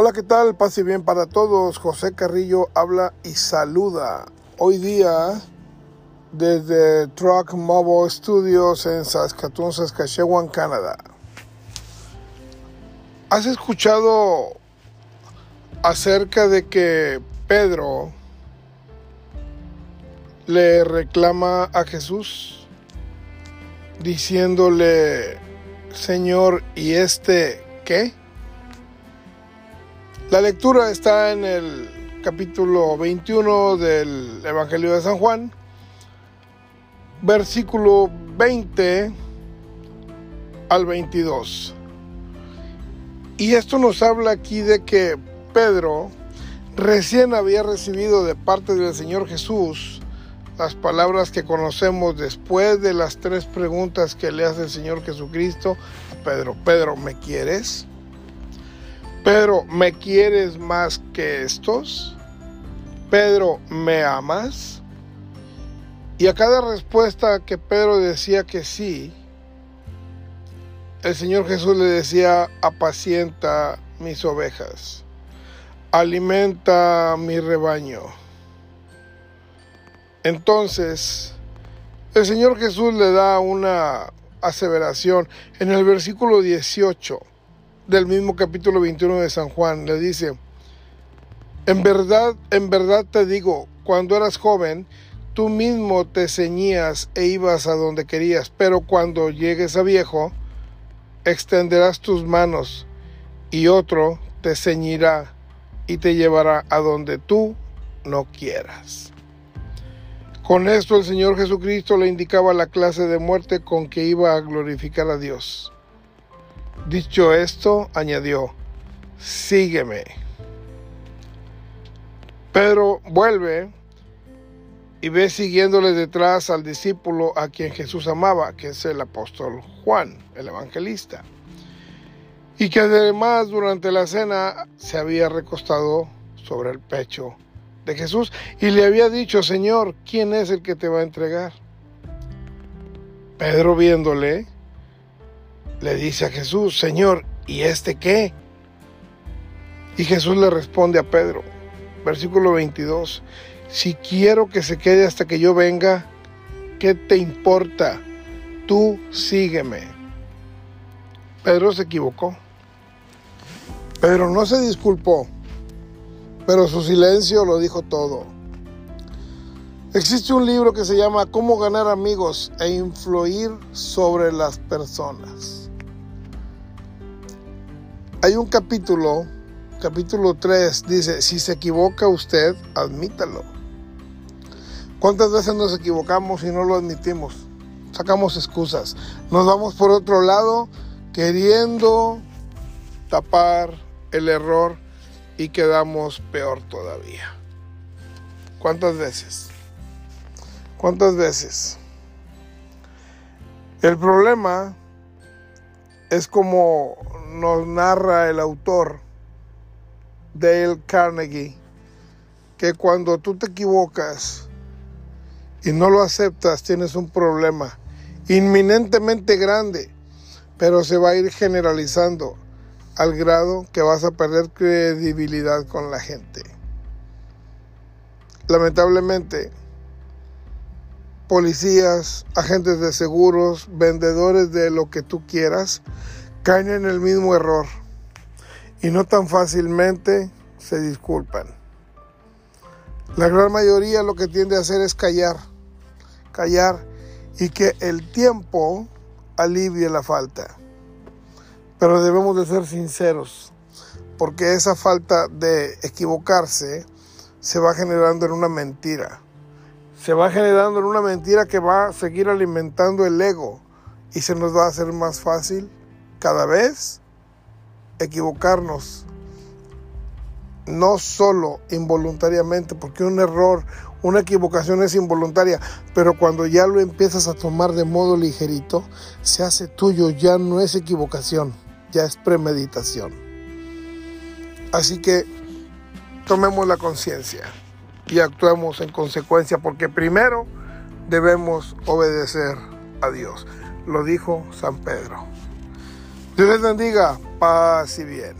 Hola, ¿qué tal? Paz y bien para todos. José Carrillo habla y saluda. Hoy día, desde Truck Mobile Studios en Saskatoon, Saskatchewan, Canadá. ¿Has escuchado acerca de que Pedro le reclama a Jesús diciéndole, Señor, ¿y este qué? La lectura está en el capítulo 21 del Evangelio de San Juan, versículo 20 al 22. Y esto nos habla aquí de que Pedro recién había recibido de parte del Señor Jesús las palabras que conocemos después de las tres preguntas que le hace el Señor Jesucristo Pedro. Pedro, ¿me quieres? Pedro, ¿me quieres más que estos? Pedro, ¿me amas? Y a cada respuesta que Pedro decía que sí, el Señor Jesús le decía, apacienta mis ovejas, alimenta mi rebaño. Entonces, el Señor Jesús le da una aseveración en el versículo 18 del mismo capítulo 21 de San Juan. Le dice, en verdad, en verdad te digo, cuando eras joven, tú mismo te ceñías e ibas a donde querías, pero cuando llegues a viejo, extenderás tus manos y otro te ceñirá y te llevará a donde tú no quieras. Con esto el Señor Jesucristo le indicaba la clase de muerte con que iba a glorificar a Dios. Dicho esto, añadió, sígueme. Pedro vuelve y ve siguiéndole detrás al discípulo a quien Jesús amaba, que es el apóstol Juan, el evangelista, y que además durante la cena se había recostado sobre el pecho de Jesús y le había dicho, Señor, ¿quién es el que te va a entregar? Pedro viéndole, le dice a Jesús, Señor, ¿y este qué? Y Jesús le responde a Pedro, versículo 22, si quiero que se quede hasta que yo venga, ¿qué te importa? Tú sígueme. Pedro se equivocó. Pedro no se disculpó, pero su silencio lo dijo todo. Existe un libro que se llama Cómo ganar amigos e influir sobre las personas. Hay un capítulo, capítulo 3, dice, si se equivoca usted, admítalo. ¿Cuántas veces nos equivocamos y no lo admitimos? Sacamos excusas. Nos vamos por otro lado queriendo tapar el error y quedamos peor todavía. ¿Cuántas veces? ¿Cuántas veces? El problema es como nos narra el autor Dale Carnegie, que cuando tú te equivocas y no lo aceptas, tienes un problema inminentemente grande, pero se va a ir generalizando al grado que vas a perder credibilidad con la gente. Lamentablemente, policías, agentes de seguros, vendedores de lo que tú quieras, caen en el mismo error y no tan fácilmente se disculpan. La gran mayoría lo que tiende a hacer es callar, callar y que el tiempo alivie la falta. Pero debemos de ser sinceros, porque esa falta de equivocarse se va generando en una mentira. Se va generando en una mentira que va a seguir alimentando el ego y se nos va a hacer más fácil cada vez equivocarnos, no solo involuntariamente, porque un error, una equivocación es involuntaria, pero cuando ya lo empiezas a tomar de modo ligerito, se hace tuyo, ya no es equivocación, ya es premeditación. Así que tomemos la conciencia y actuemos en consecuencia, porque primero debemos obedecer a Dios. Lo dijo San Pedro. Dios les bendiga, paz y bien.